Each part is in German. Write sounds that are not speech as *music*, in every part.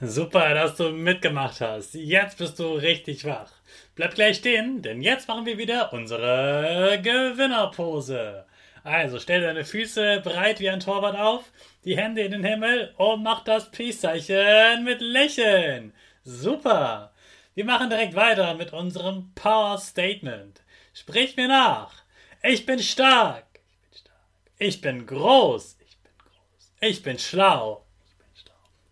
Super, dass du mitgemacht hast. Jetzt bist du richtig wach. Bleib gleich stehen, denn jetzt machen wir wieder unsere Gewinnerpose. Also stell deine Füße breit wie ein Torwart auf, die Hände in den Himmel und mach das Peace-Zeichen mit Lächeln. Super. Wir machen direkt weiter mit unserem Power Statement. Sprich mir nach. Ich bin stark. Ich bin stark. Ich bin groß. Ich bin groß. Ich bin schlau.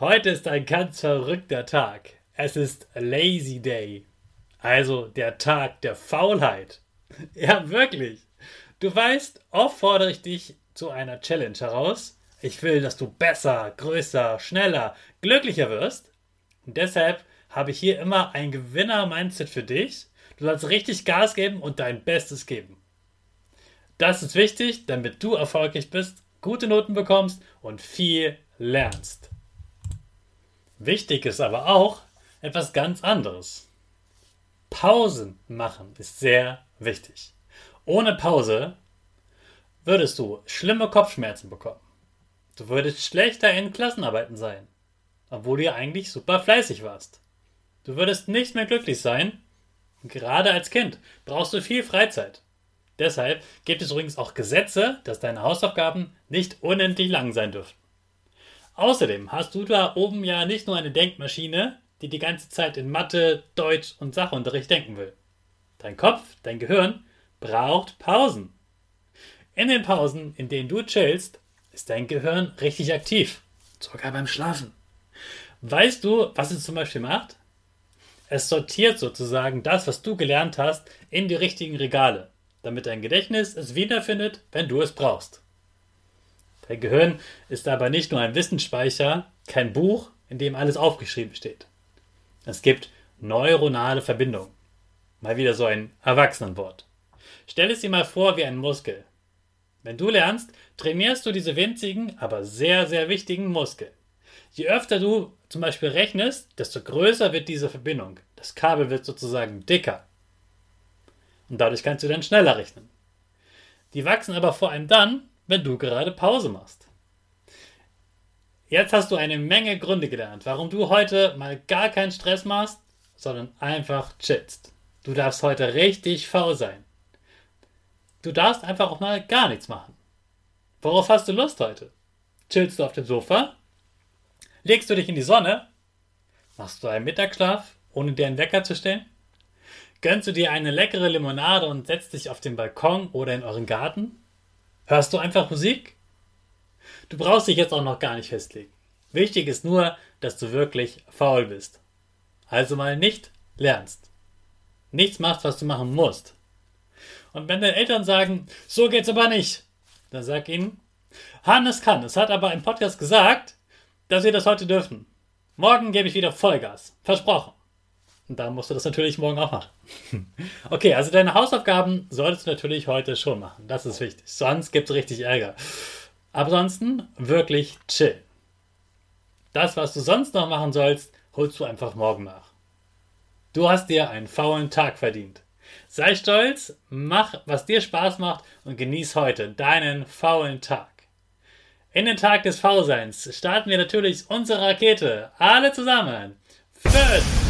Heute ist ein ganz verrückter Tag. Es ist Lazy Day. Also der Tag der Faulheit. *laughs* Ja, wirklich. Du weißt, oft fordere ich dich zu einer Challenge heraus. Ich will, dass du besser, größer, schneller, glücklicher wirst. Und deshalb habe ich hier immer ein Gewinner-Mindset für dich. Du sollst richtig Gas geben und dein Bestes geben. Das ist wichtig, damit du erfolgreich bist, gute Noten bekommst und viel lernst. Wichtig ist aber auch etwas ganz anderes. Pausen machen ist sehr wichtig. Ohne Pause würdest du schlimme Kopfschmerzen bekommen. Du würdest schlechter in Klassenarbeiten sein, obwohl du ja eigentlich super fleißig warst. Du würdest nicht mehr glücklich sein. Gerade als Kind brauchst du viel Freizeit. Deshalb gibt es übrigens auch Gesetze, dass deine Hausaufgaben nicht unendlich lang sein dürfen. Außerdem hast du da oben ja nicht nur eine Denkmaschine, die die ganze Zeit in Mathe, Deutsch und Sachunterricht denken will. Dein Kopf, dein Gehirn braucht Pausen. In den Pausen, in denen du chillst, ist dein Gehirn richtig aktiv. Sogar beim Schlafen. Weißt du, was es zum Beispiel macht? Es sortiert sozusagen das, was du gelernt hast, in die richtigen Regale, damit dein Gedächtnis es wiederfindet, wenn du es brauchst. Dein Gehirn ist aber nicht nur ein Wissensspeicher, kein Buch, in dem alles aufgeschrieben steht. Es gibt neuronale Verbindungen. Mal wieder so ein Erwachsenenwort. Stell es dir mal vor wie ein Muskel. Wenn du lernst, trainierst du diese winzigen, aber sehr, sehr wichtigen Muskeln. Je öfter du zum Beispiel rechnest, desto größer wird diese Verbindung. Das Kabel wird sozusagen dicker. Und dadurch kannst du dann schneller rechnen. Die wachsen aber vor allem dann, wenn du gerade Pause machst. Jetzt hast du eine Menge Gründe gelernt, warum du heute mal gar keinen Stress machst, sondern einfach chillst. Du darfst heute richtig faul sein. Du darfst einfach auch mal gar nichts machen. Worauf hast du Lust heute? Chillst du auf dem Sofa? Legst du dich in die Sonne? Machst du einen Mittagsschlaf, ohne dir einen Wecker zu stellen? Gönnst du dir eine leckere Limonade und setzt dich auf den Balkon oder in euren Garten? Hörst du einfach Musik? Du brauchst dich jetzt auch noch gar nicht festlegen. Wichtig ist nur, dass du wirklich faul bist. Also mal nicht lernst. Nichts machst, was du machen musst. Und wenn deine Eltern sagen, so geht's aber nicht, dann sag ihnen, Hannes kann. Es hat aber im Podcast gesagt, dass wir das heute dürfen. Morgen gebe ich wieder Vollgas. Versprochen. Und da musst du das natürlich morgen auch machen. *laughs* okay, also deine Hausaufgaben solltest du natürlich heute schon machen. Das ist wichtig. Sonst gibt es richtig Ärger. Ansonsten wirklich chill. Das, was du sonst noch machen sollst, holst du einfach morgen nach. Du hast dir einen faulen Tag verdient. Sei stolz, mach, was dir Spaß macht und genieß heute deinen faulen Tag. In den Tag des Faulseins starten wir natürlich unsere Rakete. Alle zusammen. 5,